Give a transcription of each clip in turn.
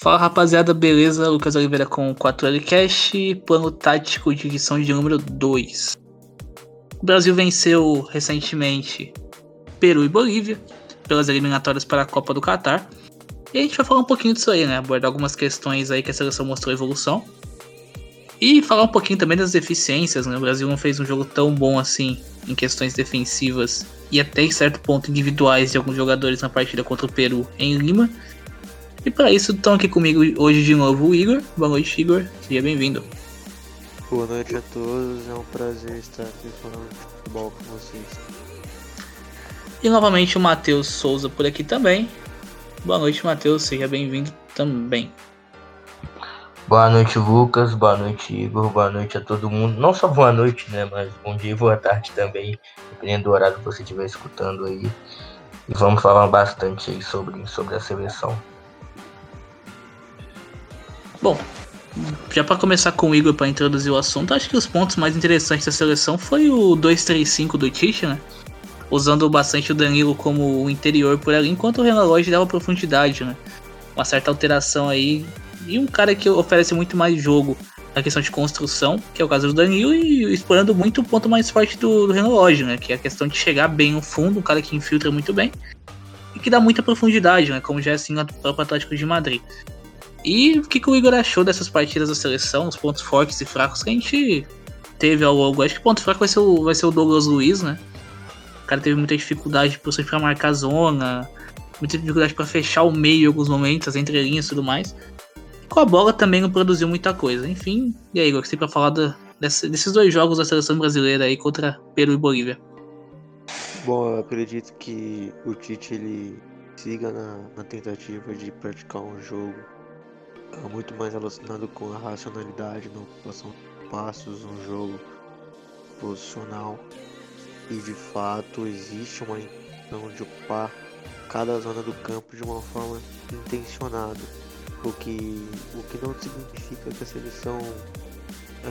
Fala rapaziada, beleza? Lucas Oliveira com 4L Cash, plano tático de edição de número 2. O Brasil venceu recentemente Peru e Bolívia pelas eliminatórias para a Copa do Catar. E a gente vai falar um pouquinho disso aí, né? Abordar algumas questões aí que a seleção mostrou evolução. E falar um pouquinho também das deficiências, né? O Brasil não fez um jogo tão bom assim em questões defensivas e até em certo ponto individuais de alguns jogadores na partida contra o Peru em Lima. E para isso estão aqui comigo hoje de novo o Igor. Boa noite, Igor. Seja bem-vindo. Boa noite a todos, é um prazer estar aqui falando de futebol com vocês. E novamente o Matheus Souza por aqui também. Boa noite, Matheus. Seja bem-vindo também. Boa noite, Lucas. Boa noite, Igor. Boa noite a todo mundo. Não só boa noite, né? Mas bom dia e boa tarde também, dependendo do horário que você estiver escutando aí. E vamos falar bastante aí sobre, sobre a seleção. Bom, já para começar com o Igor para introduzir o assunto, acho que os pontos mais interessantes da seleção foi o 2-3-5 do Tite, né? Usando bastante o Danilo como interior por ali, enquanto o Renan dava profundidade, né? Uma certa alteração aí. E um cara que oferece muito mais jogo na questão de construção, que é o caso do Danilo, e explorando muito o ponto mais forte do, do Renan né? Que é a questão de chegar bem no fundo, um cara que infiltra muito bem e que dá muita profundidade, né? Como já é assim no próprio Atlético de Madrid. E o que, que o Igor achou dessas partidas da seleção, os pontos fortes e fracos que a gente teve ao longo? Acho que o ponto fraco vai ser o, vai ser o Douglas Luiz, né? O cara teve muita dificuldade sempre pra marcar zona, muita dificuldade para fechar o meio em alguns momentos, as entrelinhas e tudo mais. Com a bola também não produziu muita coisa. Enfim, e aí, Igor, o que tem pra falar da, desse, desses dois jogos da seleção brasileira aí contra Peru e Bolívia? Bom, eu acredito que o Tite ele siga na, na tentativa de praticar um jogo é muito mais relacionado com a racionalidade na ocupação de passos, um jogo posicional. E de fato existe uma intenção de ocupar cada zona do campo de uma forma intencionada. O que, o que não significa que a seleção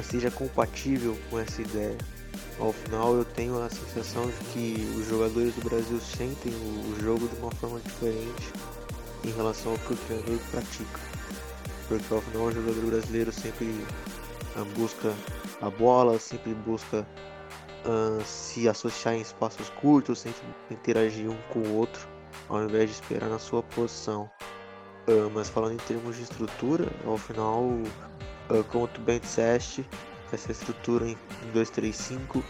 seja compatível com essa ideia. Ao final eu tenho a sensação de que os jogadores do Brasil sentem o jogo de uma forma diferente em relação ao que o treinador pratica porque ao final o jogador brasileiro sempre uh, busca a bola, sempre busca uh, se associar em espaços curtos, sempre interagir um com o outro, ao invés de esperar na sua posição. Uh, mas falando em termos de estrutura, ao final, como tu bem disseste, essa estrutura em 2-3-5,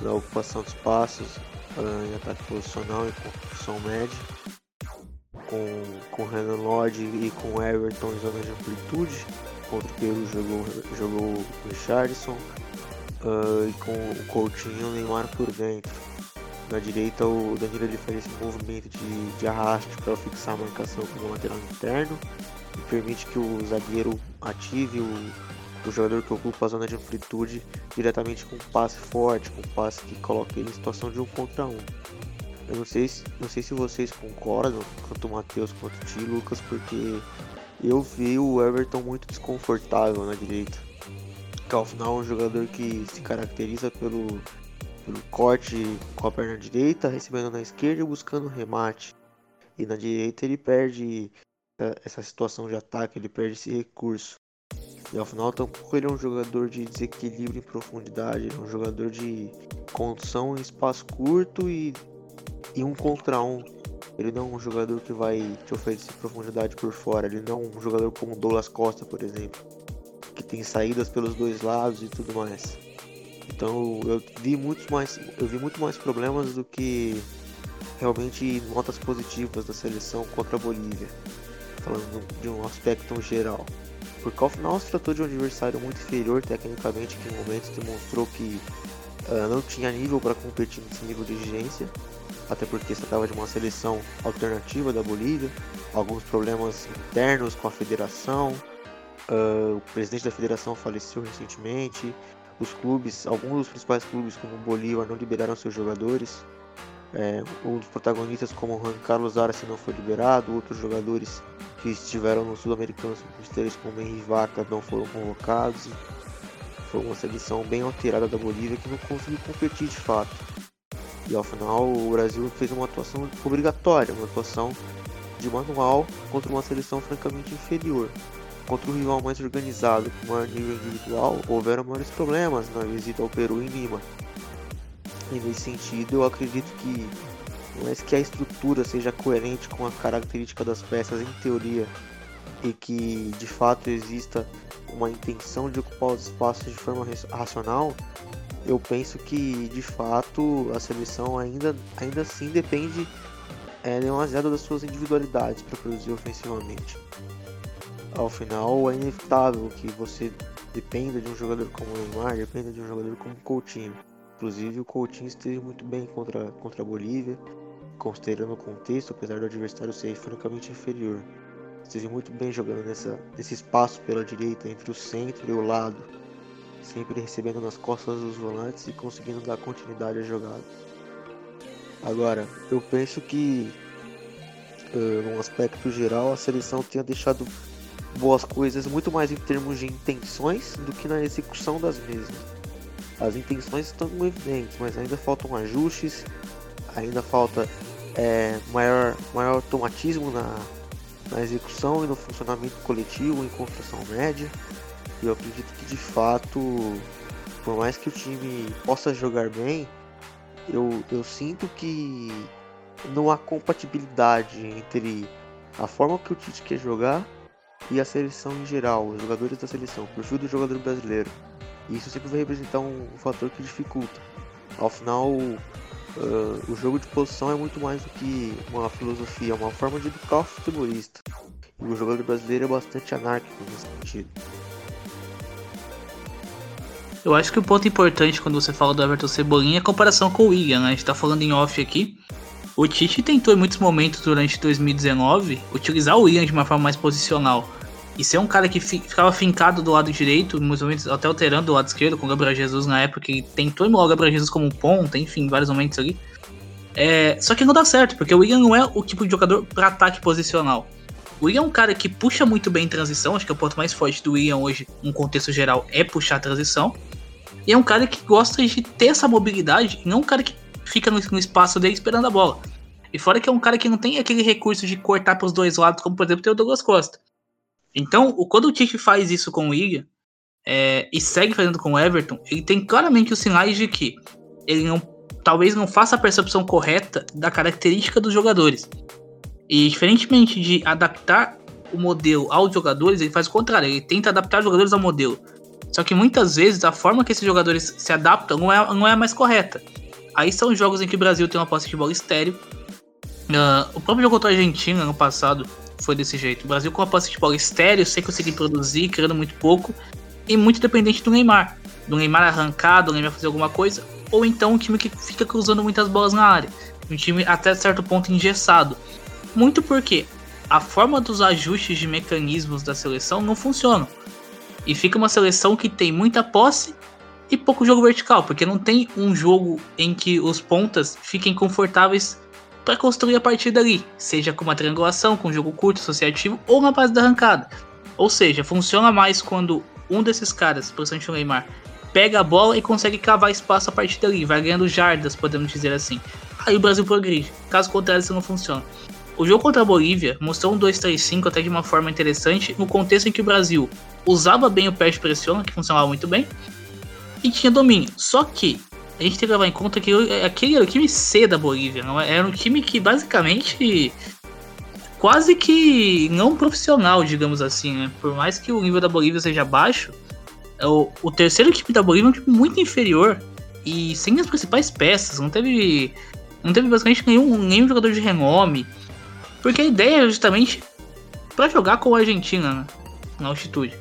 da ocupação de espaços, em ataque posicional e construção média, com, com Renan Lodge e com Everton em zona de amplitude. Contra o Peru jogou, jogou o Richardson uh, e com o Coutinho e Neymar por dentro. Na direita o Danilo ele faz esse movimento de, de arraste para fixar a marcação com o lateral interno e permite que o zagueiro ative o, o jogador que ocupa a zona de amplitude diretamente com um passe forte, com um passe que coloca ele em situação de um contra um. Eu não sei, se, não sei se vocês concordam, tanto o Matheus quanto o Ti, Lucas, porque eu vi o Everton muito desconfortável na direita. Que ao final é um jogador que se caracteriza pelo, pelo corte com a perna direita, recebendo na esquerda e buscando remate. E na direita ele perde é, essa situação de ataque, ele perde esse recurso. E ao final tampouco ele é um jogador de desequilíbrio em profundidade, é um jogador de condução em espaço curto e e um contra um. Ele não é um jogador que vai te oferecer profundidade por fora. Ele não é um jogador como Douglas Costa, por exemplo, que tem saídas pelos dois lados e tudo mais. Então eu vi muito mais, eu vi muito mais problemas do que realmente notas positivas da seleção contra a Bolívia, falando de um aspecto geral. Porque ao final se tratou de um adversário muito inferior tecnicamente, que em momentos demonstrou que uh, não tinha nível para competir nesse nível de exigência até porque se tratava de uma seleção alternativa da Bolívia, alguns problemas internos com a federação, uh, o presidente da federação faleceu recentemente, os clubes, alguns dos principais clubes como o Bolívar não liberaram seus jogadores, é, um dos protagonistas como o Juan Carlos Arce não foi liberado, outros jogadores que estiveram no Sul-Americano Ministérios como Henry Vaca não foram convocados. Foi uma seleção bem alterada da Bolívia que não conseguiu competir de fato. E ao final o Brasil fez uma atuação obrigatória, uma atuação de manual contra uma seleção francamente inferior. Contra o rival mais organizado, com maior nível individual, houveram maiores problemas na visita ao Peru em Lima. E nesse sentido, eu acredito que, é que a estrutura seja coerente com a característica das peças em teoria, e que de fato exista uma intenção de ocupar os espaços de forma racional, eu penso que de fato a seleção ainda, ainda assim depende é, demasiado das suas individualidades para produzir ofensivamente. Ao final é inevitável que você dependa de um jogador como o Neymar, dependa de um jogador como o Coutinho. Inclusive o Coutinho esteve muito bem contra, contra a Bolívia, considerando o contexto, apesar do adversário ser francamente inferior esteve muito bem jogando nessa, nesse espaço pela direita, entre o centro e o lado, sempre recebendo nas costas dos volantes e conseguindo dar continuidade à jogada. Agora, eu penso que, uh, num aspecto geral, a seleção tenha deixado boas coisas muito mais em termos de intenções do que na execução das mesmas. As intenções estão evidentes, mas ainda faltam ajustes, ainda falta é, maior, maior automatismo na, na execução e no funcionamento coletivo em construção média. Eu acredito que de fato, por mais que o time possa jogar bem, eu, eu sinto que não há compatibilidade entre a forma que o Tite quer jogar e a seleção em geral, os jogadores da seleção, o perfil do jogador brasileiro. E isso sempre vai representar um, um fator que dificulta. Ao final, Uh, o jogo de posição é muito mais do que uma filosofia, é uma forma de educar o futebolista. E o jogador brasileiro é bastante anárquico nesse sentido. Eu acho que o ponto importante quando você fala do Everton Cebolinha é a comparação com o William, né? A gente tá falando em off aqui. O Tite tentou em muitos momentos durante 2019 utilizar o William de uma forma mais posicional. E ser um cara que ficava fincado do lado direito, em muitos momentos até alterando do lado esquerdo, com o Gabriel Jesus na época, que tentou emular o Gabriel Jesus como ponta, enfim, vários momentos ali. É, só que não dá certo, porque o William não é o tipo de jogador para ataque posicional. O William é um cara que puxa muito bem transição, acho que é o ponto mais forte do William hoje, no contexto geral, é puxar a transição. E é um cara que gosta de ter essa mobilidade, não um cara que fica no, no espaço dele esperando a bola. E fora que é um cara que não tem aquele recurso de cortar para os dois lados, como por exemplo tem o Douglas Costa. Então, quando o Tite faz isso com o William é, e segue fazendo com o Everton, ele tem claramente os sinais de que ele não, talvez não faça a percepção correta da característica dos jogadores. E diferentemente de adaptar o modelo aos jogadores, ele faz o contrário, ele tenta adaptar os jogadores ao modelo. Só que muitas vezes a forma que esses jogadores se adaptam não é, não é a mais correta. Aí são jogos em que o Brasil tem uma posse de bola estéreo. Uh, o próprio jogo contra a Argentina no passado foi desse jeito. O Brasil com a posse de bola estéreo, sem conseguir produzir, criando muito pouco, e muito dependente do Neymar. Do Neymar arrancado, do Neymar fazer alguma coisa, ou então um time que fica cruzando muitas bolas na área. Um time até certo ponto engessado. Muito porque a forma dos ajustes de mecanismos da seleção não funcionam. E fica uma seleção que tem muita posse e pouco jogo vertical, porque não tem um jogo em que os pontas fiquem confortáveis para construir a partir dali, seja com uma triangulação, com um jogo curto, associativo ou na base da arrancada. Ou seja, funciona mais quando um desses caras, principalmente o Neymar, pega a bola e consegue cavar espaço a partir dali, vai ganhando jardas, podemos dizer assim. Aí o Brasil progride. Caso contrário, isso não funciona. O jogo contra a Bolívia mostrou um 2-3-5 até de uma forma interessante no contexto em que o Brasil usava bem o pé de pressiona, que funcionava muito bem, e tinha domínio. Só que a gente tem que levar em conta que aquele era o time C da Bolívia, não é? era um time que basicamente quase que não profissional, digamos assim, né? Por mais que o nível da Bolívia seja baixo, é o, o terceiro time da Bolívia é um time muito inferior e sem as principais peças, não teve não teve basicamente nenhum, nenhum jogador de renome, porque a ideia é justamente para jogar com a Argentina, né? Na altitude.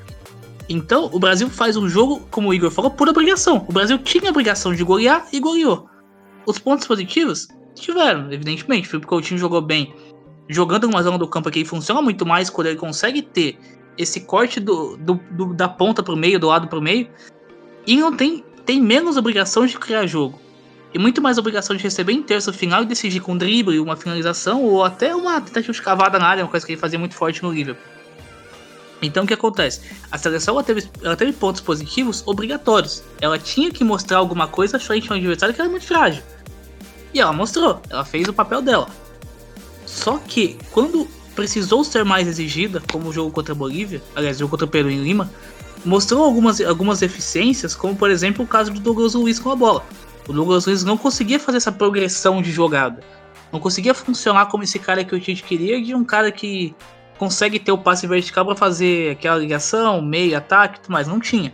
Então, o Brasil faz um jogo, como o Igor falou, por obrigação. O Brasil tinha a obrigação de golear e goleou. Os pontos positivos tiveram, evidentemente. Porque o time jogou bem. Jogando numa zona do campo que funciona muito mais quando ele consegue ter esse corte do, do, do da ponta pro meio, do lado pro meio. E não tem, tem menos obrigação de criar jogo. E muito mais obrigação de receber em terço final e decidir com drible, uma finalização ou até uma tentativa de cavada na área, uma coisa que ele fazia muito forte no Liverpool. Então o que acontece? A seleção ela teve, ela teve pontos positivos obrigatórios. Ela tinha que mostrar alguma coisa frente a um adversário que era muito frágil. E ela mostrou, ela fez o papel dela. Só que quando precisou ser mais exigida, como o jogo contra a Bolívia, aliás, o jogo contra o Peru em Lima, mostrou algumas, algumas deficiências, como por exemplo o caso do Douglas Luiz com a bola. O Douglas Luiz não conseguia fazer essa progressão de jogada. Não conseguia funcionar como esse cara que o Tite queria, de um cara que consegue ter o passe vertical para fazer aquela ligação, meio, ataque tudo mais. Não tinha.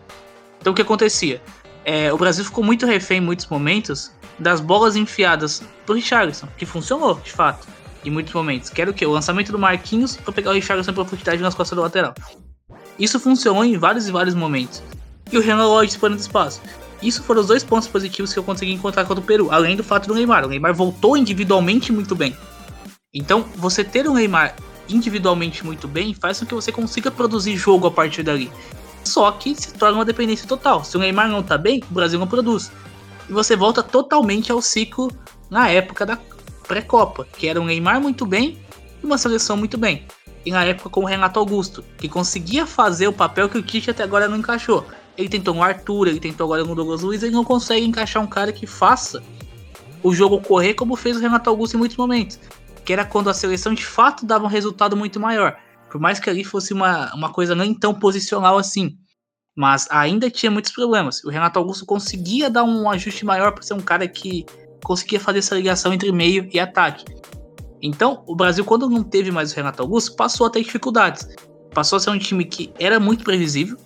Então o que acontecia? É, o Brasil ficou muito refém em muitos momentos das bolas enfiadas pro Richarlison, que funcionou, de fato, em muitos momentos. Que era o que? O lançamento do Marquinhos para pegar o Richarlison em profundidade nas costas do lateral. Isso funcionou em vários e vários momentos. E o Renan Lodge disparando espaço. Isso foram os dois pontos positivos que eu consegui encontrar contra o Peru, além do fato do Neymar. O Neymar voltou individualmente muito bem. Então, você ter o Neymar individualmente muito bem faz com que você consiga produzir jogo a partir dali. Só que se torna uma dependência total. Se o Neymar não tá bem, o Brasil não produz. E você volta totalmente ao ciclo na época da pré-copa, que era um Neymar muito bem e uma seleção muito bem. E na época com o Renato Augusto, que conseguia fazer o papel que o Tite até agora não encaixou. Ele tentou no Arthur, ele tentou agora no Douglas Luiz, ele não consegue encaixar um cara que faça o jogo correr como fez o Renato Augusto em muitos momentos. Que era quando a seleção de fato dava um resultado muito maior. Por mais que ali fosse uma, uma coisa nem tão posicional assim. Mas ainda tinha muitos problemas. O Renato Augusto conseguia dar um ajuste maior para ser um cara que conseguia fazer essa ligação entre meio e ataque. Então, o Brasil, quando não teve mais o Renato Augusto, passou a ter dificuldades. Passou a ser um time que era muito previsível,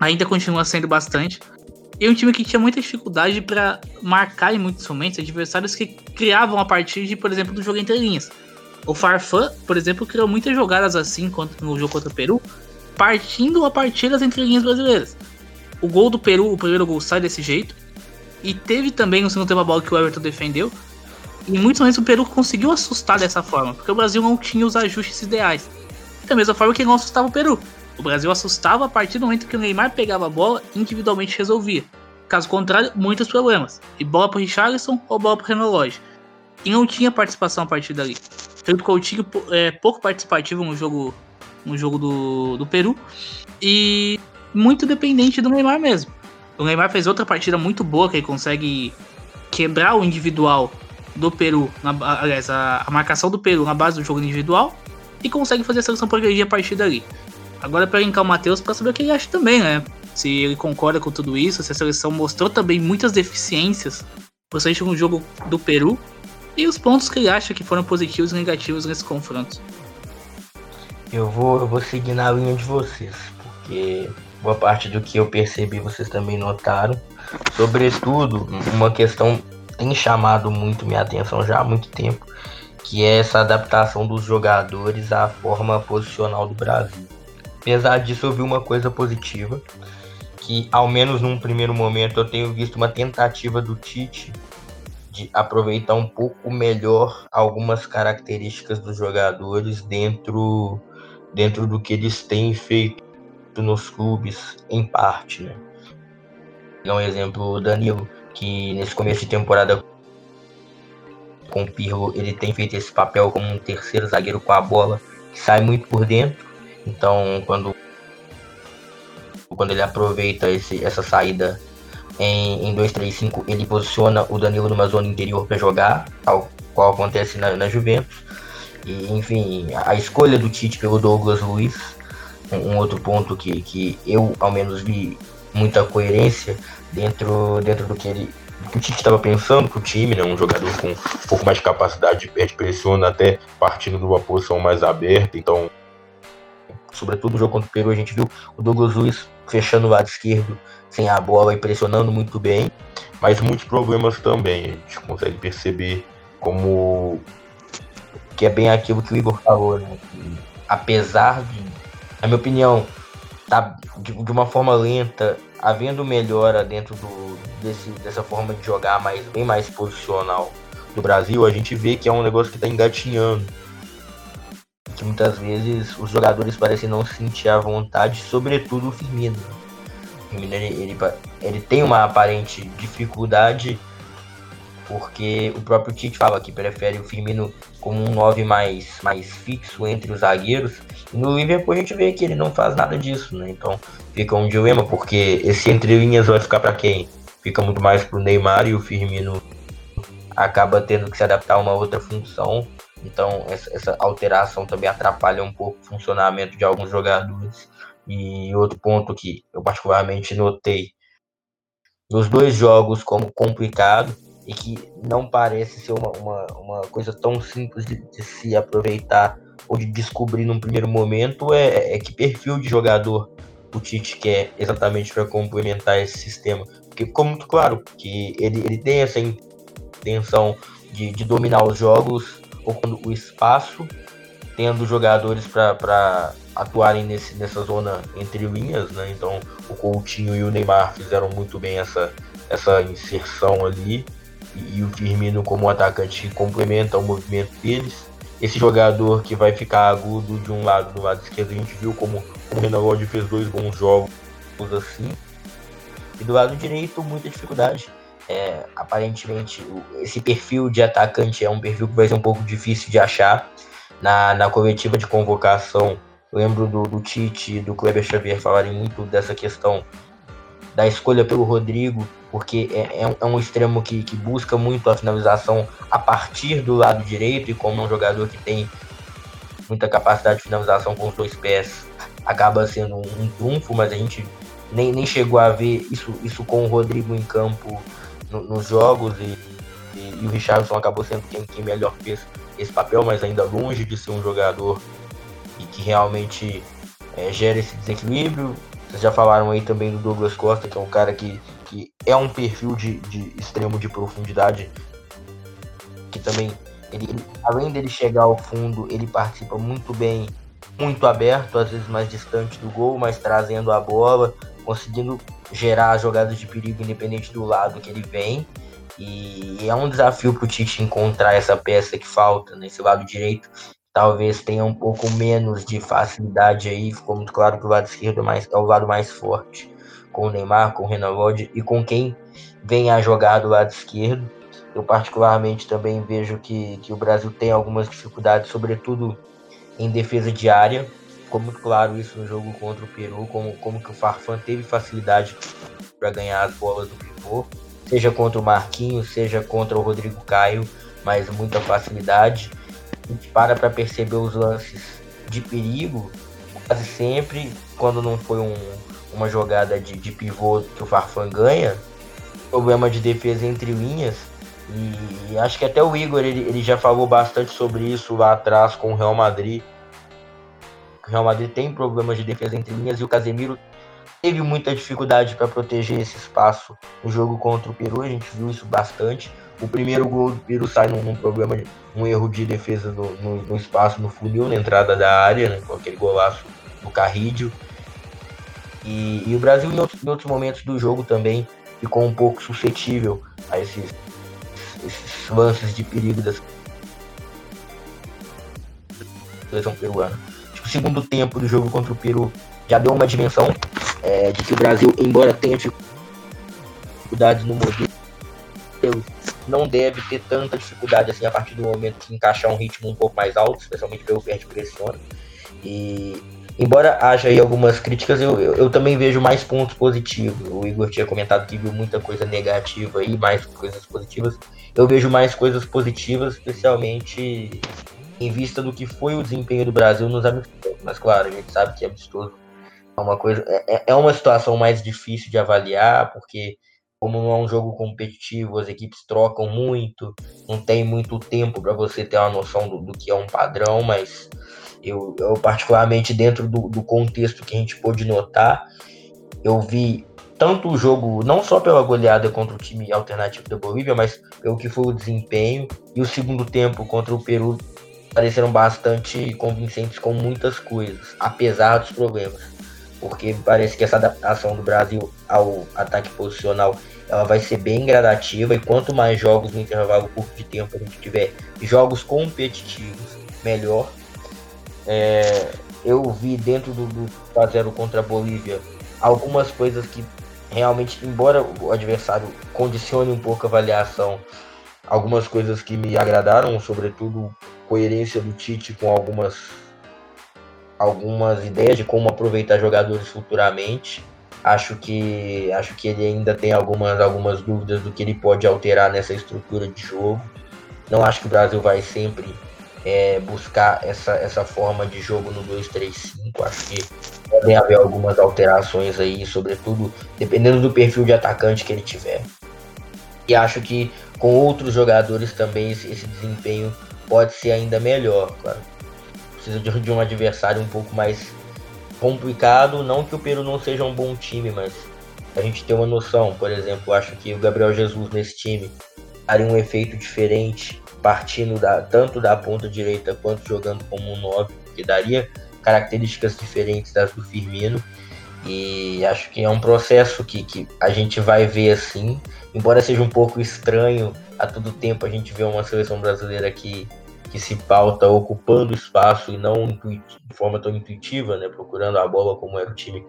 ainda continua sendo bastante. E um time que tinha muita dificuldade para marcar em muitos momentos adversários que criavam a partir de, por exemplo, do jogo entre linhas. O Farfã, por exemplo, criou muitas jogadas assim no jogo contra o Peru, partindo a partir das entrelinhas brasileiras. O gol do Peru, o primeiro gol, sai desse jeito. E teve também no segundo tempo a bola que o Everton defendeu. E muitos momentos o Peru conseguiu assustar dessa forma, porque o Brasil não tinha os ajustes ideais. Da mesma forma que não assustava o Peru. O Brasil assustava a partir do momento que o Neymar pegava a bola individualmente resolvia. Caso contrário, muitos problemas. E bola para Richarlison ou bola para Renan Lodge. E não tinha participação a partir dali. Felipe Coutinho é pouco participativo no jogo, no jogo do, do Peru. E muito dependente do Neymar mesmo. O Neymar fez outra partida muito boa, que ele consegue quebrar o individual do Peru, na, aliás, a, a, marcação do Peru na base do jogo individual, e consegue fazer a seleção progredir a partir dali. Agora para linkar o Matheus para saber o que ele acha também, né? Se ele concorda com tudo isso, se a seleção mostrou também muitas deficiências, principalmente no jogo do Peru, e os pontos que ele acha que foram positivos e negativos nesse confronto. Eu vou, eu vou seguir na linha de vocês, porque boa parte do que eu percebi vocês também notaram. Sobretudo, uma questão tem chamado muito minha atenção já há muito tempo, que é essa adaptação dos jogadores à forma posicional do Brasil. Apesar disso, eu vi uma coisa positiva, que ao menos num primeiro momento eu tenho visto uma tentativa do Tite de aproveitar um pouco melhor algumas características dos jogadores dentro, dentro do que eles têm feito nos clubes, em parte, né? É um exemplo o Danilo, que nesse começo de temporada com o Pirlo, ele tem feito esse papel como um terceiro zagueiro com a bola, que sai muito por dentro então, quando, quando ele aproveita esse, essa saída em, em 2-3-5, ele posiciona o Danilo numa zona interior para jogar, tal qual acontece na, na Juventus. E, enfim, a escolha do Tite pelo Douglas Luiz, um, um outro ponto que, que eu, ao menos, vi muita coerência dentro, dentro do que ele que o Tite estava pensando para o time, né? Um jogador com um pouco mais de capacidade de pressão, até partindo de uma posição mais aberta. Então, sobretudo no jogo contra o Peru, a gente viu o Douglas Luiz fechando o lado esquerdo sem a bola e pressionando muito bem, mas muitos problemas também. A gente consegue perceber como que é bem aquilo que o Igor falou, né? Apesar de, na minha opinião, tá de, de, uma forma lenta, havendo melhora dentro do, desse, dessa forma de jogar mais, bem mais posicional do Brasil, a gente vê que é um negócio que está engatinhando que muitas vezes os jogadores parecem não sentir a vontade, sobretudo o Firmino. O Firmino ele, ele, ele tem uma aparente dificuldade porque o próprio Tite fala que prefere o Firmino como um 9 mais, mais fixo entre os zagueiros. E no Liverpool a gente vê que ele não faz nada disso, né? Então fica um dilema, porque esse entre linhas vai ficar para quem? Fica muito mais pro Neymar e o Firmino acaba tendo que se adaptar a uma outra função Então essa, essa alteração também atrapalha um pouco o funcionamento de alguns jogadores. E outro ponto que eu particularmente notei nos dois jogos como complicado e que não parece ser uma, uma, uma coisa tão simples de, de, se aproveitar ou de descobrir num primeiro momento é, é que perfil de jogador o Tite quer exatamente para complementar esse sistema. Porque ficou muito claro que ele, ele tem essa intenção de, de dominar os jogos, ocupando o espaço, tendo jogadores para atuarem nesse, nessa zona entre linhas, né? Então o Coutinho e o Neymar fizeram muito bem essa, essa inserção ali. E, e o Firmino como atacante complementa o movimento deles. Esse jogador que vai ficar agudo de um lado, do lado esquerdo, a gente viu como o Renan fez dois bons jogos assim. E do lado direito, muita dificuldade. É, aparentemente, esse perfil de atacante é um perfil que vai ser um pouco difícil de achar. Na, na coletiva de convocação, lembro do, do Tite e do Kleber Xavier falarem muito dessa questão da escolha pelo Rodrigo, porque é, é, um é extremo que, que busca muito a finalização a partir do lado direito, e como é um jogador que tem muita capacidade de finalização com os dois pés, acaba sendo um, um trunfo, mas a gente nem, nem chegou a ver isso, isso com o Rodrigo em campo no, nos jogos e, e, e, o Richardson acabou sendo quem, quem melhor fez esse papel, mas ainda longe de ser um jogador e que realmente é, gera esse desequilíbrio. Vocês já falaram aí também do Douglas Costa, que é um cara que, que é um perfil de, de extremo de profundidade, que também, ele, além dele chegar ao fundo, ele participa muito bem, muito aberto, às vezes mais distante do gol, mas trazendo a bola, conseguindo gerar jogadas de perigo independente do lado que ele vem. E é um desafio para o Tite encontrar essa peça que falta nesse lado direito. Talvez tenha um pouco menos de facilidade aí. Ficou muito claro que o lado esquerdo mais, é o lado mais forte. Com o Neymar, com o Renan Lodge e com quem vem a jogar do lado esquerdo. Eu particularmente também vejo que, que o Brasil tem algumas dificuldades, sobretudo em defesa de área. Ficou muito claro isso no jogo contra o Peru, como, como que o Farfan teve facilidade para ganhar as bolas do pivô, seja contra o Marquinhos, seja contra o Rodrigo Caio, mas muita facilidade. A gente para para perceber os lances de perigo, quase sempre, quando não foi um, uma jogada de, de pivô que o Farfan ganha, problema de defesa entre linhas, e, acho que até o Igor ele, ele já falou bastante sobre isso lá atrás com o Real Madrid, Real Madrid tem problemas de defesa entre linhas e o Casemiro teve muita dificuldade para proteger esse espaço no jogo contra o Peru, a gente viu isso bastante. O primeiro gol do Peru sai num, num problema, um erro de defesa no, no, no, espaço, no funil, na entrada da área, né, com aquele golaço do Carrídio. E, e o Brasil, em outros, em outros, momentos do jogo também, ficou um pouco suscetível a esses, esses lances de perigo da seleção peruana segundo tempo do jogo contra o Peru já deu uma dimensão é, de que o Brasil, embora tenha dificuldades no modelo, não deve ter tanta dificuldade assim a partir do momento que encaixar um ritmo um pouco mais alto, especialmente pelo perde pressiona. E embora haja aí algumas críticas, eu, eu, eu, também vejo mais pontos positivos. O Igor tinha comentado que viu muita coisa negativa e mais coisas positivas. Eu vejo mais coisas positivas, especialmente em vista do que foi o desempenho do Brasil nos amistosos. Mas claro, a gente sabe que amistoso é uma coisa, é, é, é uma situação mais difícil de avaliar, porque como não é um jogo competitivo, as equipes trocam muito, não tem muito tempo para você ter uma noção do, do, que é um padrão, mas eu, eu particularmente dentro do, do contexto que a gente pôde notar, eu vi tanto o jogo, não só pela goleada contra o time alternativo da Bolívia, mas pelo que foi o desempenho, e o segundo tempo contra o Peru pareceram bastante convincentes com muitas coisas, apesar dos problemas. Porque parece que essa adaptação do Brasil ao ataque posicional ela vai ser bem gradativa e quanto mais jogos no intervalo curto de tempo a gente tiver jogos competitivos, melhor. É, eu vi dentro do, do 0 contra a Bolívia algumas coisas que realmente, embora o adversário condicione um pouco a avaliação, algumas coisas que me agradaram, sobretudo coerência do Tite com algumas algumas ideias de como aproveitar jogadores futuramente. Acho que acho que ele ainda tem algumas algumas dúvidas do que ele pode alterar nessa estrutura de jogo. Não acho que o Brasil vai sempre é, buscar essa, essa forma de jogo no 2-3-5. Acho que podem haver algumas alterações aí, sobretudo dependendo do perfil de atacante que ele tiver. E acho que com outros jogadores também esse, esse desempenho pode ser ainda melhor. Claro. Precisa de, de um adversário um pouco mais complicado. Não que o Peru não seja um bom time, mas a gente ter uma noção. Por exemplo, acho que o Gabriel Jesus nesse time daria um efeito diferente, partindo da, tanto da ponta direita quanto jogando como um 9, que daria características diferentes das do Firmino. E acho que é um processo que, que a gente vai ver assim, embora seja um pouco estranho a todo tempo a gente vê uma seleção brasileira que, que se pauta ocupando espaço e não de forma tão intuitiva, né, procurando a bola como era o time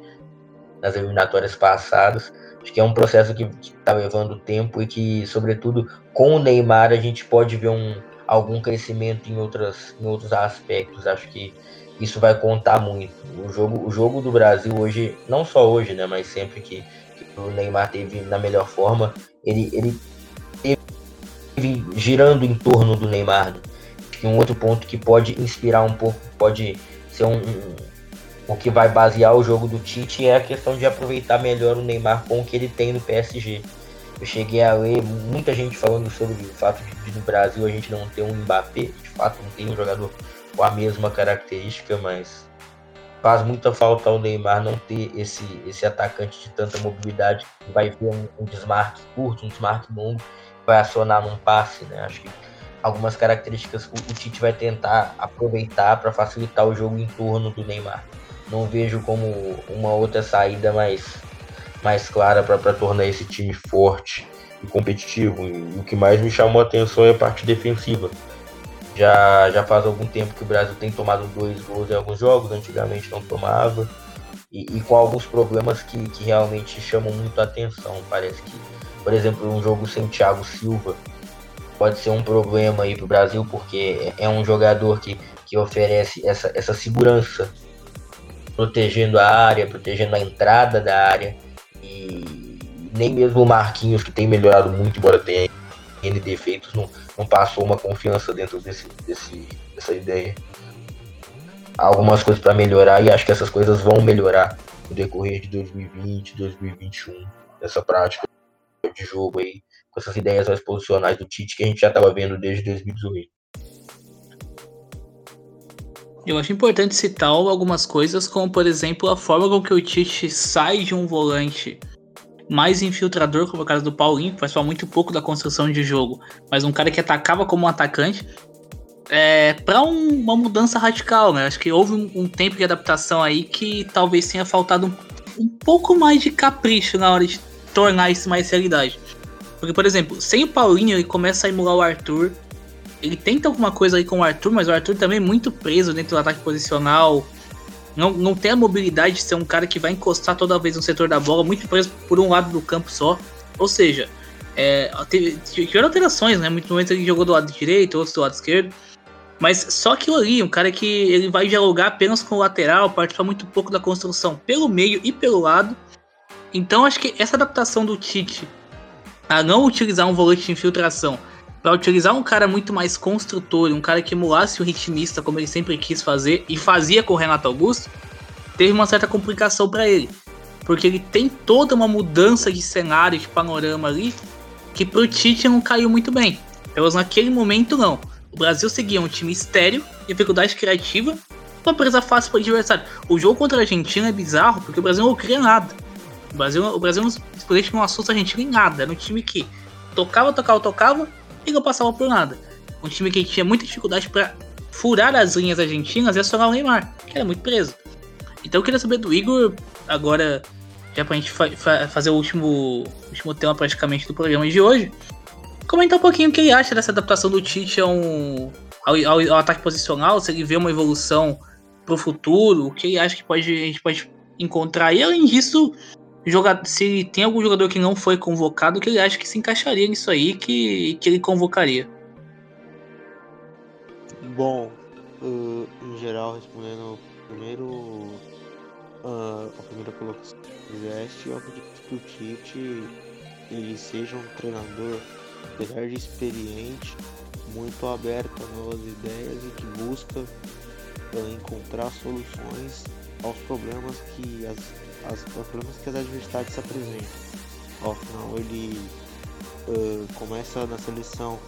nas eliminatórias passadas. Acho que é um processo que está levando tempo e que, sobretudo, com o Neymar a gente pode ver um, algum crescimento em, outras, em outros aspectos. Acho que isso vai contar muito. O jogo, o jogo do Brasil hoje, não só hoje, né, mas sempre que, que o Neymar teve na melhor forma, ele, ele teve girando em torno do Neymar. Né? E um outro ponto que pode inspirar um pouco, pode ser um, um o que vai basear o jogo do Tite é a questão de aproveitar melhor o Neymar com o que ele tem no PSG. Eu cheguei a ler muita gente falando sobre o fato de, no Brasil a gente não ter um Mbappé, de fato não tem um jogador com a mesma característica, mas faz muita falta ao Neymar não ter esse, esse atacante de tanta mobilidade, vai ver um, um desmarque curto, um desmarque longo, vai acionar num passe, né? Acho que algumas características o, o Tite vai tentar aproveitar para facilitar o jogo em torno do Neymar não vejo como uma outra saída mais, mais clara para tornar esse time forte e competitivo. E o que mais me chamou a atenção é a parte defensiva. Já, já faz algum tempo que o Brasil tem tomado dois gols em alguns jogos, antigamente não tomava. E, e com alguns problemas que, que realmente chamam muito a atenção. Parece que, por exemplo, um jogo sem Thiago Silva pode ser um problema aí para o Brasil, porque é um jogador que, que oferece essa, essa segurança protegendo a área, protegendo a entrada da área. E nem mesmo o Marquinhos, que tem melhorado muito, embora tenha N defeitos, não, não passou uma confiança dentro desse, desse, dessa ideia. Há algumas coisas para melhorar e acho que essas coisas vão melhorar no decorrer de 2020, 2021, essa prática de jogo aí, com essas ideias mais posicionais do Tite que a gente já estava vendo desde 2018. Eu acho importante citar algumas coisas, como por exemplo a forma com que o Tite sai de um volante mais infiltrador, como é o caso do Paulinho, que faz só muito pouco da construção de jogo, mas um cara que atacava como um atacante, é, para um, uma mudança radical, né? Acho que houve um, um, tempo de adaptação aí que talvez tenha faltado um, um pouco mais de capricho na hora de tornar isso mais realidade. Porque, por exemplo, sem o Paulinho, ele começa a emular o Arthur, ele tenta alguma coisa aí com o Arthur, mas o Arthur também é muito preso dentro do ataque posicional. Não, não tem a mobilidade de ser um cara que vai encostar toda vez no setor da bola, muito preso por um lado do campo só. Ou seja, é, teve, tiveram alterações, né? Muitos momentos ele jogou do lado direito, outros do lado esquerdo. Mas só aquilo ali, um cara que ele vai dialogar apenas com o lateral, participa muito pouco da construção pelo meio e pelo lado. Então acho que essa adaptação do Tite a não utilizar um volante de infiltração para utilizar um cara muito mais construtor, um cara que emulasse o ritmista como ele sempre quis fazer e fazia com o Renato Augusto, teve uma certa complicação para ele, porque ele tem toda uma mudança de cenário, de panorama ali, que pro Tite não caiu muito bem. Menos naquele momento não. O Brasil seguia um time estéreo, dificuldade criativa, uma presa fácil para o adversário. O jogo contra a Argentina é bizarro porque o Brasil não cria nada. O Brasil, o Brasil não, não assusta a Argentina em nada. Era um time que tocava, tocava, tocava, e não passava por nada. Um time que tinha muita dificuldade para furar as linhas argentinas e acionar o Neymar, que era muito preso. Então eu queria saber do Igor, agora, já pra gente fa fa fazer o último, último tema praticamente do programa de hoje, comentar um pouquinho o que ele acha dessa adaptação do Tite ao, ao, ao ataque posicional, se ele vê uma evolução pro futuro, o que ele acha que pode, a gente pode encontrar. E além disso, jogar, se tem algum jogador que não foi convocado, que ele acha que se encaixaria nisso aí, que, que ele convocaria? Bom, uh, em geral, respondendo primeiro uh, a primeira colocação que fizeste, eu acredito que o Tite ele seja um treinador apesar de experiente, muito aberto a novas ideias e que busca uh, encontrar soluções aos problemas que as, as, aos problemas que as adversidades se apresentam. Ao final ele uh, começa na seleção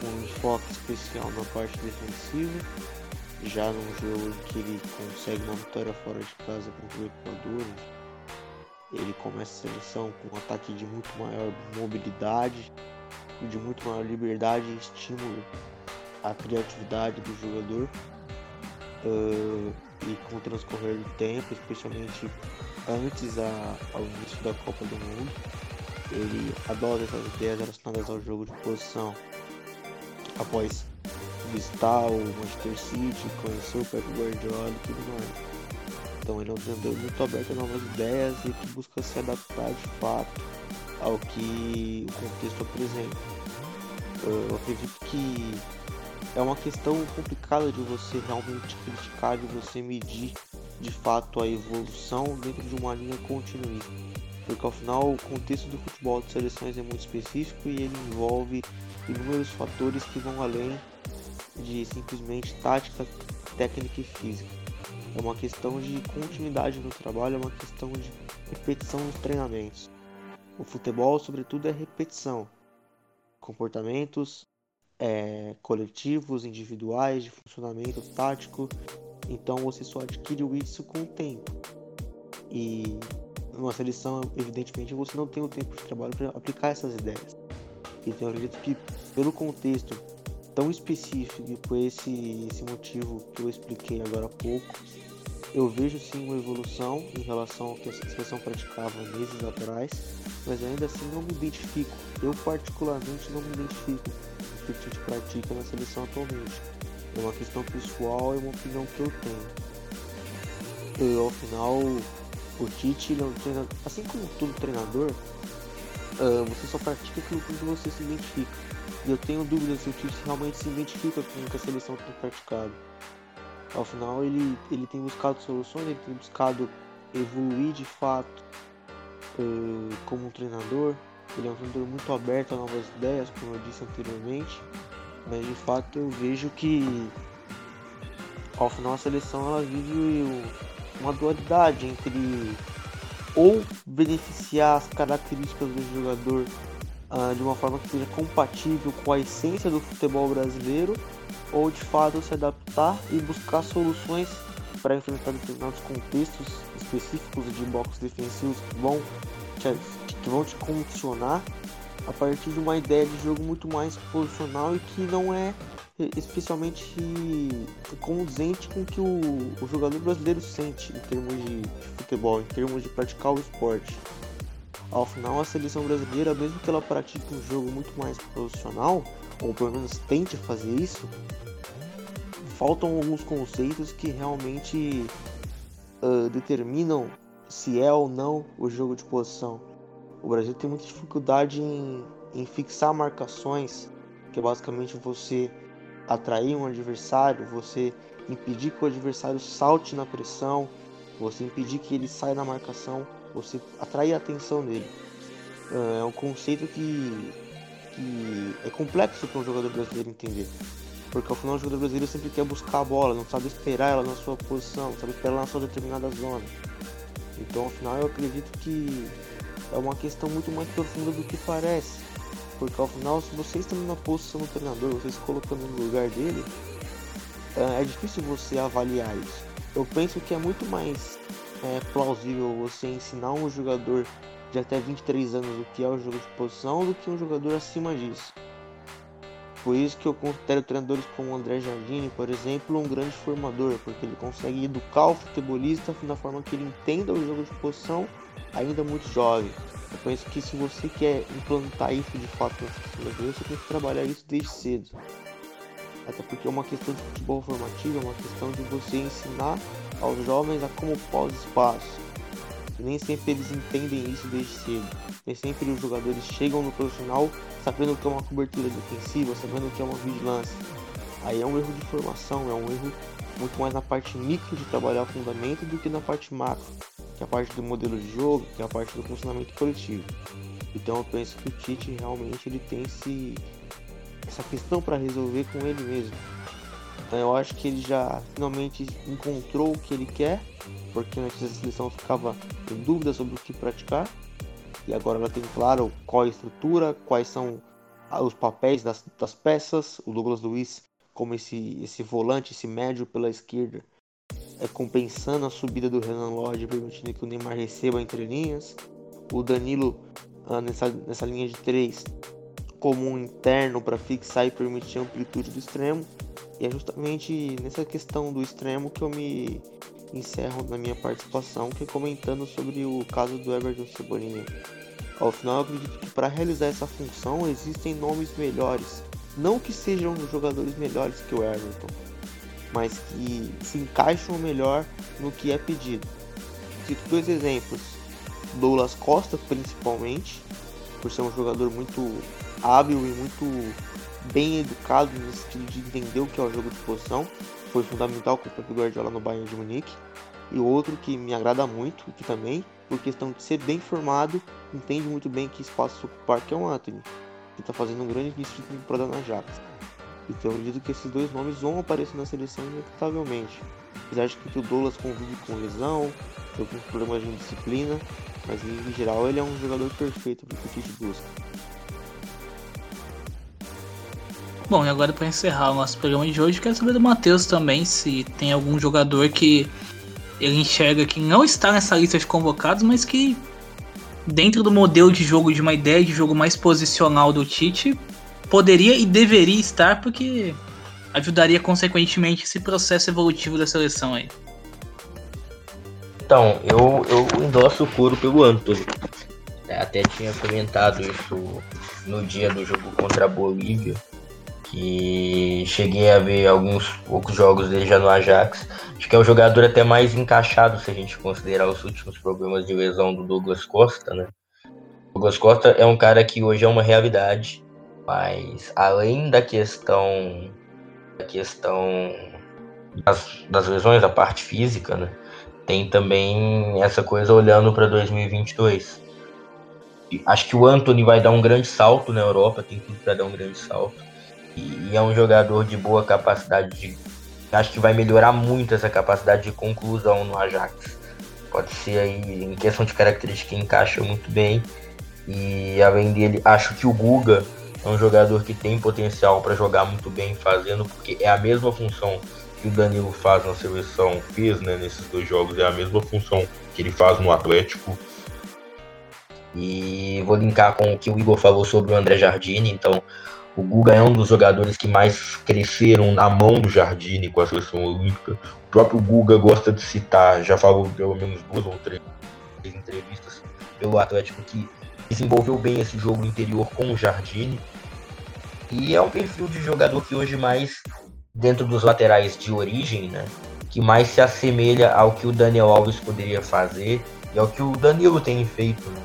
com um enfoque especial na parte defensiva, já num jogo em que ele consegue uma vitória fora de casa contra o Equador. Ele começa a seleção com um ataque de muito maior mobilidade, de muito maior liberdade e estímulo à criatividade do jogador. Uh, e com o transcorrer do tempo, especialmente antes a, ao início da Copa do Mundo, ele adota essas ideias relacionadas ao jogo de posição após visitar o Manchester City, conhecer o Pep Guardiola e tudo mais. Então ele é um treinador muito aberto a novas ideias e que busca se adaptar de fato ao que o contexto apresenta. Eu acredito que é uma questão complicada de você realmente criticar, de você medir de fato a evolução dentro de uma linha continuista. Porque ao final o contexto do futebol de seleções é muito específico e ele envolve inúmeros fatores que vão além de simplesmente tática, técnica e física. É uma questão de continuidade no trabalho, é uma questão de repetição nos treinamentos. O futebol, sobretudo, é repetição. Comportamentos é, coletivos, individuais, de funcionamento tático. Então você só adquire isso com o tempo. E numa seleção, evidentemente, você não tem o tempo de trabalho para aplicar essas ideias. Então eu acredito que pelo contexto tão específico e por esse, esse motivo que eu expliquei agora há pouco, eu vejo sim uma evolução em relação ao que a seleção praticava meses atrás, mas ainda assim não me identifico. Eu particularmente não me identifico com o que o Tite pratica na seleção atualmente. É uma questão pessoal, é uma opinião que eu tenho. E, ao final, o Tite, não treina, assim como todo treinador, uh, você só pratica aquilo que você se identifica. E eu tenho dúvidas se o Tite realmente se identifica com o que a seleção tem praticado. Ao final ele, ele tem buscado soluções, ele tem buscado evoluir de fato uh, como um treinador. Ele é um treinador muito aberto a novas ideias, como eu disse anteriormente. Mas de fato eu vejo que ao final a seleção ela vive uma dualidade entre ou beneficiar as características do jogador uh, de uma forma que seja compatível com a essência do futebol brasileiro, ou de fato se adaptar e buscar soluções para enfrentar determinados contextos específicos de blocos defensivos que vão te, que vão te condicionar a partir de uma ideia de jogo muito mais posicional e que não é especialmente conduzente com o que o, o jogador brasileiro sente em termos de, de futebol, em termos de praticar o esporte. Ao final, a seleção brasileira, mesmo que ela pratique um jogo muito mais profissional, ou pelo menos tente fazer isso, faltam alguns conceitos que realmente uh, determinam se é ou não o jogo de posição. O Brasil tem muita dificuldade em, em fixar marcações, que é basicamente você atrair um adversário, você impedir que o adversário salte na pressão, você impedir que ele saia na marcação, você atrair a atenção dele. Ah, é um conceito que, que é complexo para um jogador brasileiro entender. Porque ao final o jogador brasileiro sempre quer buscar a bola, não sabe esperar ela na sua posição, não sabe esperar ela na sua determinada zona. Então ao final eu acredito que é uma questão muito mais profunda do que parece. Porque ao final, se você está na posição do treinador, você se colocando no lugar dele, é, é difícil você avaliar isso. Eu penso que é muito mais é, plausível você ensinar um jogador de até 23 anos o que é o jogo de posição do que um jogador acima disso. Por isso que eu considero treinadores como André Jardine, por exemplo, um grande formador, porque ele consegue educar o futebolista da forma que ele entenda o jogo de posição ainda muito jovem. Eu penso que se você quer implantar isso de fato na sua você tem que trabalhar isso desde cedo. Até porque é uma questão de futebol formativo, é uma questão de você ensinar aos jovens a como pós espaço. E nem sempre eles entendem isso desde cedo. Nem sempre os jogadores chegam no profissional sabendo que é uma cobertura defensiva, sabendo que é uma vigilância. Aí é um erro de formação, é um erro muito mais na parte micro de trabalhar o fundamento do que na parte macro que é a parte do modelo de jogo, que é a parte do funcionamento coletivo. Então eu penso que o Tite realmente ele tem esse, essa questão para resolver com ele mesmo. Então eu acho que ele já finalmente encontrou o que ele quer, porque antes a seleção ficava em dúvida sobre o que praticar. E agora ela tem claro qual é a estrutura, quais são os papéis das, das peças. O Douglas Luiz como esse, esse volante, esse médio pela esquerda, é compensando a subida do Renan Lodge, permitindo que o Neymar receba entre linhas. O Danilo ah, nessa, nessa linha de três como um interno para fixar e permitir a amplitude do extremo. E é justamente nessa questão do extremo que eu me encerro na minha participação, que é comentando sobre o caso do Everton Cebolinha. Ao final, eu acredito que para realizar essa função existem nomes melhores. Não que sejam jogadores melhores que o Everton, mas que se encaixam melhor no que é pedido. Cito dois exemplos: Douglas Costa, principalmente, por ser um jogador muito hábil e muito bem educado no sentido de entender o que é o jogo de posição. Foi fundamental com o Pep Guardiola no Bayern de Munique. E outro que me agrada muito, que também, por questão de ser bem formado, entende muito bem que espaço ocupar, que é o Anthony, que está fazendo um grande início de temporada na Ajax. Então eu acredito que esses dois nomes vão aparecer na seleção inevitavelmente. Apesar de que o Douglas convive com lesão, alguns problemas de disciplina, mas em geral ele é um jogador perfeito para o que o Tite busca. Bom, e agora para encerrar o nosso programa de hoje, quero saber do Matheus também se tem algum jogador que ele enxerga que não está nessa lista de convocados, mas que dentro do modelo de jogo, de uma ideia de jogo mais posicional do Tite, poderia e deveria estar, porque ajudaria consequentemente esse processo evolutivo da seleção aí. Então, eu, eu endosso o couro pelo Antônio. Até tinha comentado isso no dia do jogo contra a Bolívia que cheguei a ver alguns poucos jogos dele já no Ajax. Acho que é o jogador até mais encaixado se a gente considerar os últimos problemas de lesão do Douglas Costa, né? Douglas Costa é um cara que hoje é uma realidade, mas além da questão da questão das, das lesões, da parte física, né? Tem também essa coisa olhando para 2022. Acho que o Anthony vai dar um grande salto na Europa, tem tudo para dar um grande salto e é um jogador de boa capacidade de. Acho que vai melhorar muito essa capacidade de conclusão no Ajax. Pode ser aí, em questão de característica, encaixa muito bem. E além dele, acho que o Guga é um jogador que tem potencial para jogar muito bem fazendo, porque é a mesma função que o Danilo faz na seleção, fez né, nesses dois jogos, é a mesma função que ele faz no Atlético. E vou linkar com o que o Igor falou sobre o André Jardine, então o Guga é um dos jogadores que mais cresceram na mão do Jardine com a seleção olímpica. O próprio Guga gosta de citar, já falou pelo menos duas ou três entrevistas pelo Atlético que desenvolveu bem esse jogo interior com o Jardine. E é um perfil de jogador que hoje mais, dentro dos laterais de origem, né, que mais se assemelha ao que o Daniel Alves poderia fazer e ao que o Danilo tem feito. Né?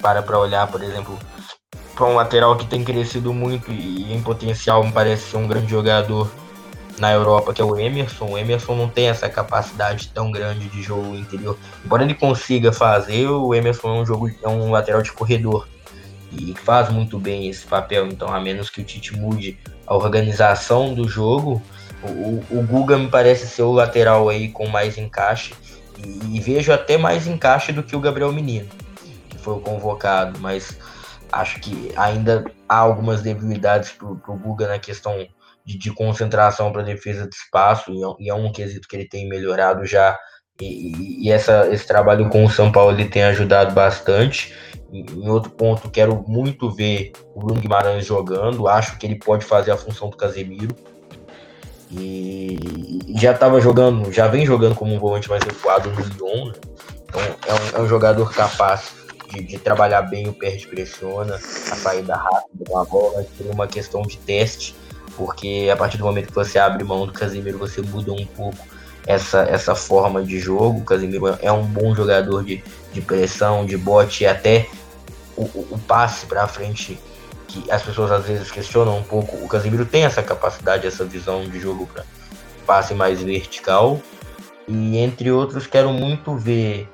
Para para olhar, por exemplo, para um lateral que tem crescido muito e em potencial me parece ser um grande jogador na Europa, que é o Emerson. O Emerson não tem essa capacidade tão grande de jogo interior. Embora ele consiga fazer, o Emerson é um, jogo, é um lateral de corredor e faz muito bem esse papel. Então, a menos que o Tite mude a organização do jogo, o, o Guga me parece ser o lateral aí com mais encaixe e, e vejo até mais encaixe do que o Gabriel Menino, que foi o convocado, mas acho que ainda há algumas debilidades para o Guga na questão de, de concentração para defesa de espaço, e é, e é, um quesito que ele tem melhorado já. E, e, essa, esse trabalho com o São Paulo ele tem ajudado bastante. Em outro ponto, quero muito ver o Bruno Guimarães jogando. Acho que ele pode fazer a função do Casemiro. E, já estava jogando, já vem jogando como um volante mais recuado no Lyon. Né? Então é um, é um jogador capaz de, de, trabalhar bem o pé de pressiona, a saída rápida da bola, ser uma questão de teste, porque a partir do momento que você abre mão do Casemiro, você muda um pouco essa, essa forma de jogo. O Casemiro é um bom jogador de, de pressão, de bote e até o, o passe para frente que as pessoas às vezes questionam um pouco. O Casemiro tem essa capacidade, essa visão de jogo para passe mais vertical. E entre outros, quero muito ver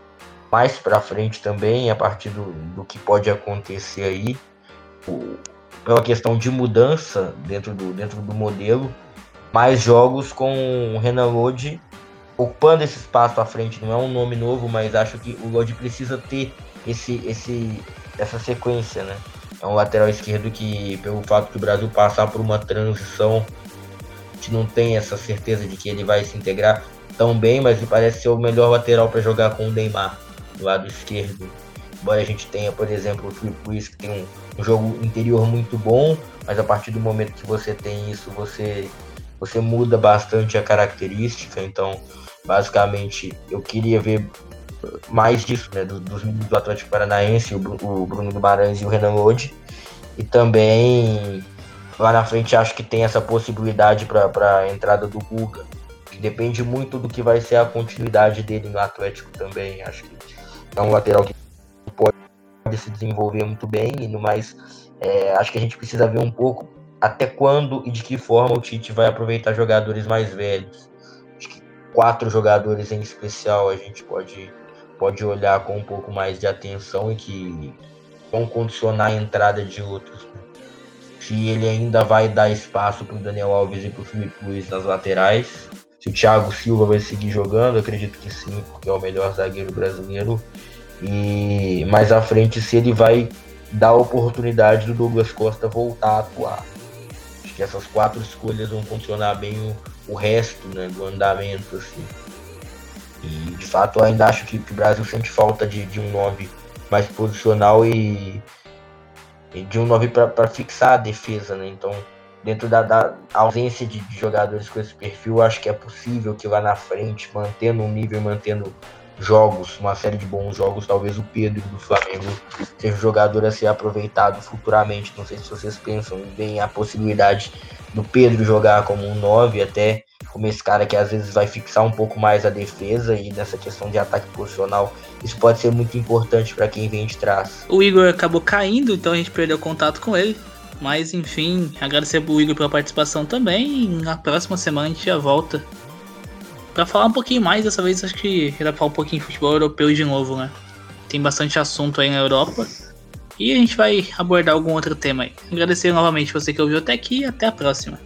mais para frente também, a partir do, do que pode acontecer aí, é uma questão de mudança dentro do, dentro do modelo, mais jogos com o Renan Lodi ocupando esse espaço à frente. Não é um nome novo, mas acho que o Lodi precisa ter esse, esse, essa sequência, né? É um lateral esquerdo que, pelo fato que o Brasil passar por uma transição, a gente não tem essa certeza de que ele vai se integrar tão bem, mas me parece ser o melhor lateral para jogar com o Neymar do lado esquerdo. Embora a gente tenha, por exemplo, o Felipe Luiz que tem um, um, jogo interior muito bom, mas a partir do momento que você tem isso, você, você muda bastante a característica. Então, basicamente, eu queria ver mais disso, né, dos, dos do Atlético Paranaense, o, o Bruno Guimarães e o Renan Lodi. E também lá na frente acho que tem essa possibilidade para a entrada do Guga depende muito do que vai ser a continuidade dele no Atlético também. Acho que é um lateral que pode se desenvolver muito bem e no mais é, acho que a gente precisa ver um pouco até quando e de que forma o Tite vai aproveitar jogadores mais velhos. Quatro jogadores em especial a gente pode, pode olhar com um pouco mais de atenção e que vão condicionar a entrada de outros. Né? Se ele ainda vai dar espaço para o Daniel Alves e para o Felipe Luiz nas laterais, se o Thiago Silva vai seguir jogando, acredito que sim, porque é o melhor zagueiro brasileiro. E mais à frente, se ele vai dar a oportunidade do Douglas Costa voltar a atuar. Que essas quatro escolhas vão funcionar bem o, o resto né, do andamento. Assim. E de fato, ainda acho que, que o Brasil sente falta de, de um 9 mais posicional e, e de um 9 para fixar a defesa. Né? Então dentro da, da ausência de, de, jogadores com esse perfil, acho que é possível que lá na frente, mantendo um nível, mantendo jogos, uma série de bons jogos, talvez o Pedro do Flamengo seja um jogador a ser aproveitado futuramente. Não sei se vocês pensam bem a possibilidade do Pedro jogar como um 9, até como esse cara que às vezes vai fixar um pouco mais a defesa e nessa questão de ataque posicional, isso pode ser muito importante para quem vem de trás. O Igor acabou caindo, então a gente perdeu contato com ele. Mas enfim, agradecer pro Igor pela participação também. E na próxima semana a gente já volta. Pra falar um pouquinho mais, dessa vez acho que era falar um pouquinho de futebol europeu de novo, né? Tem bastante assunto aí na Europa. E a gente vai abordar algum outro tema aí. Agradecer novamente você que ouviu até aqui e até a próxima.